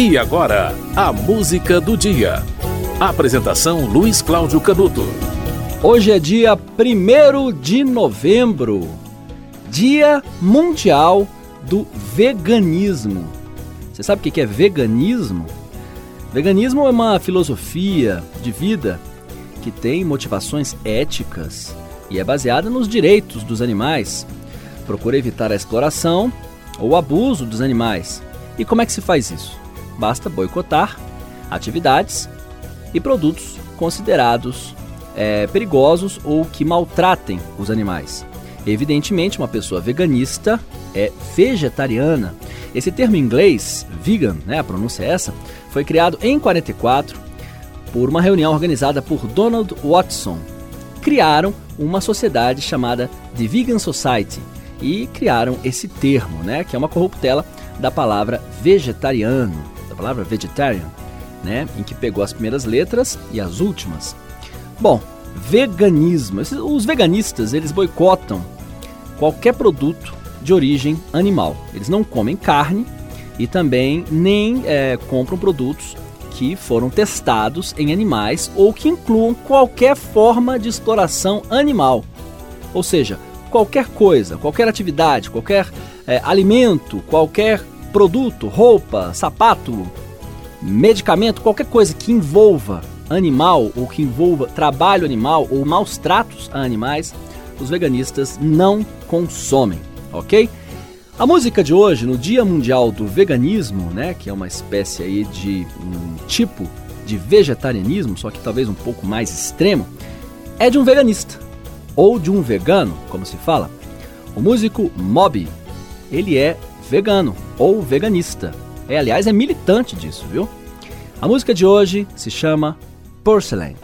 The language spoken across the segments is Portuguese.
E agora, a música do dia. Apresentação Luiz Cláudio Canuto. Hoje é dia 1 de novembro, Dia Mundial do Veganismo. Você sabe o que é veganismo? Veganismo é uma filosofia de vida que tem motivações éticas e é baseada nos direitos dos animais. Procura evitar a exploração ou abuso dos animais. E como é que se faz isso? Basta boicotar atividades e produtos considerados é, perigosos ou que maltratem os animais. Evidentemente, uma pessoa veganista é vegetariana. Esse termo em inglês, vegan, né, a pronúncia é essa, foi criado em 44 por uma reunião organizada por Donald Watson. Criaram uma sociedade chamada The Vegan Society e criaram esse termo, né, que é uma corruptela da palavra vegetariano palavra vegetarian, né, em que pegou as primeiras letras e as últimas. Bom, veganismo. Os veganistas, eles boicotam qualquer produto de origem animal. Eles não comem carne e também nem é, compram produtos que foram testados em animais ou que incluam qualquer forma de exploração animal. Ou seja, qualquer coisa, qualquer atividade, qualquer é, alimento, qualquer produto, roupa, sapato, medicamento, qualquer coisa que envolva animal ou que envolva trabalho animal ou maus tratos a animais, os veganistas não consomem, ok? A música de hoje, no Dia Mundial do Veganismo, né, que é uma espécie aí de um tipo de vegetarianismo, só que talvez um pouco mais extremo, é de um veganista ou de um vegano, como se fala. O músico Moby, ele é vegano ou veganista. É, aliás, é militante disso, viu? A música de hoje se chama Porcelain.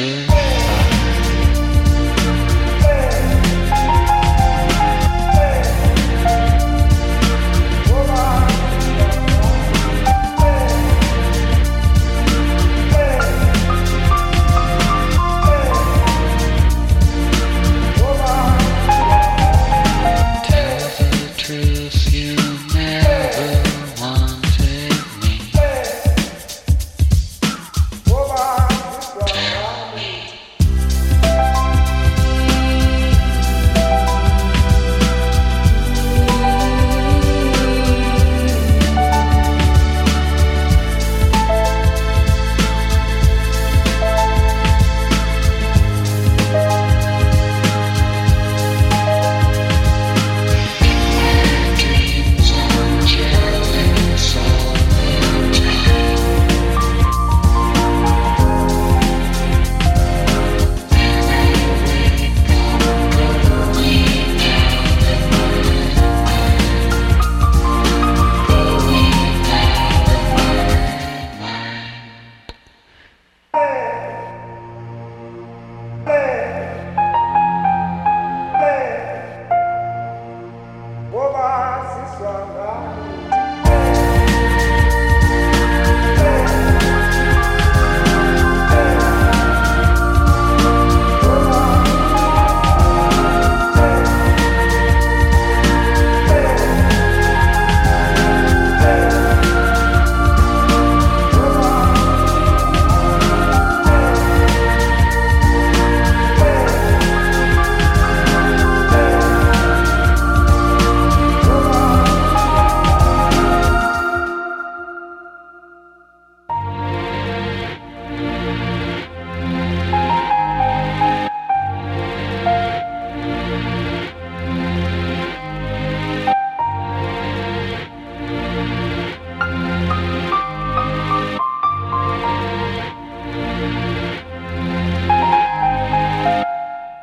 Good.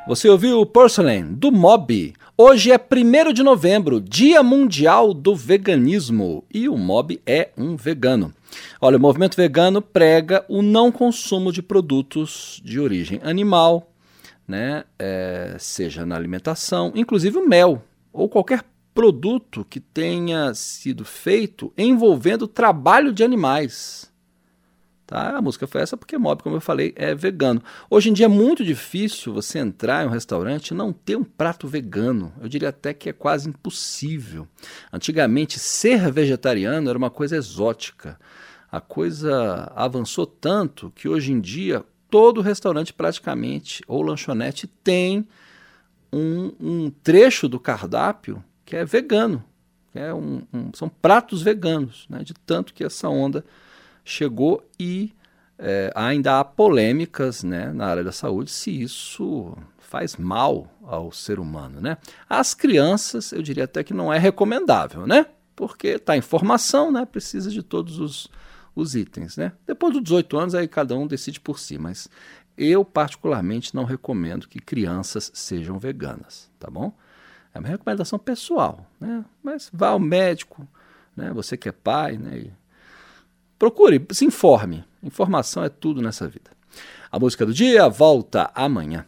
Você ouviu Porcelain, do Mob. Hoje é 1 de novembro, Dia Mundial do Veganismo. E o Mob é um vegano. Olha, o movimento vegano prega o não consumo de produtos de origem animal, né? É, seja na alimentação, inclusive o mel, ou qualquer produto que tenha sido feito envolvendo trabalho de animais. Tá? A música foi essa porque Mob, como eu falei, é vegano. Hoje em dia é muito difícil você entrar em um restaurante e não ter um prato vegano. Eu diria até que é quase impossível. Antigamente, ser vegetariano era uma coisa exótica. A coisa avançou tanto que hoje em dia todo restaurante praticamente ou lanchonete tem um, um trecho do cardápio que é vegano. Que é um, um, são pratos veganos, né? de tanto que essa onda chegou e é, ainda há polêmicas né, na área da saúde se isso faz mal ao ser humano. Né? As crianças, eu diria até que não é recomendável, né? porque está em formação, né? precisa de todos os, os itens. Né? Depois dos 18 anos, aí cada um decide por si, mas eu particularmente não recomendo que crianças sejam veganas, tá bom? É uma recomendação pessoal, né? Mas vá ao médico, né? Você que é pai, né? Procure, se informe. Informação é tudo nessa vida. A música do dia volta amanhã.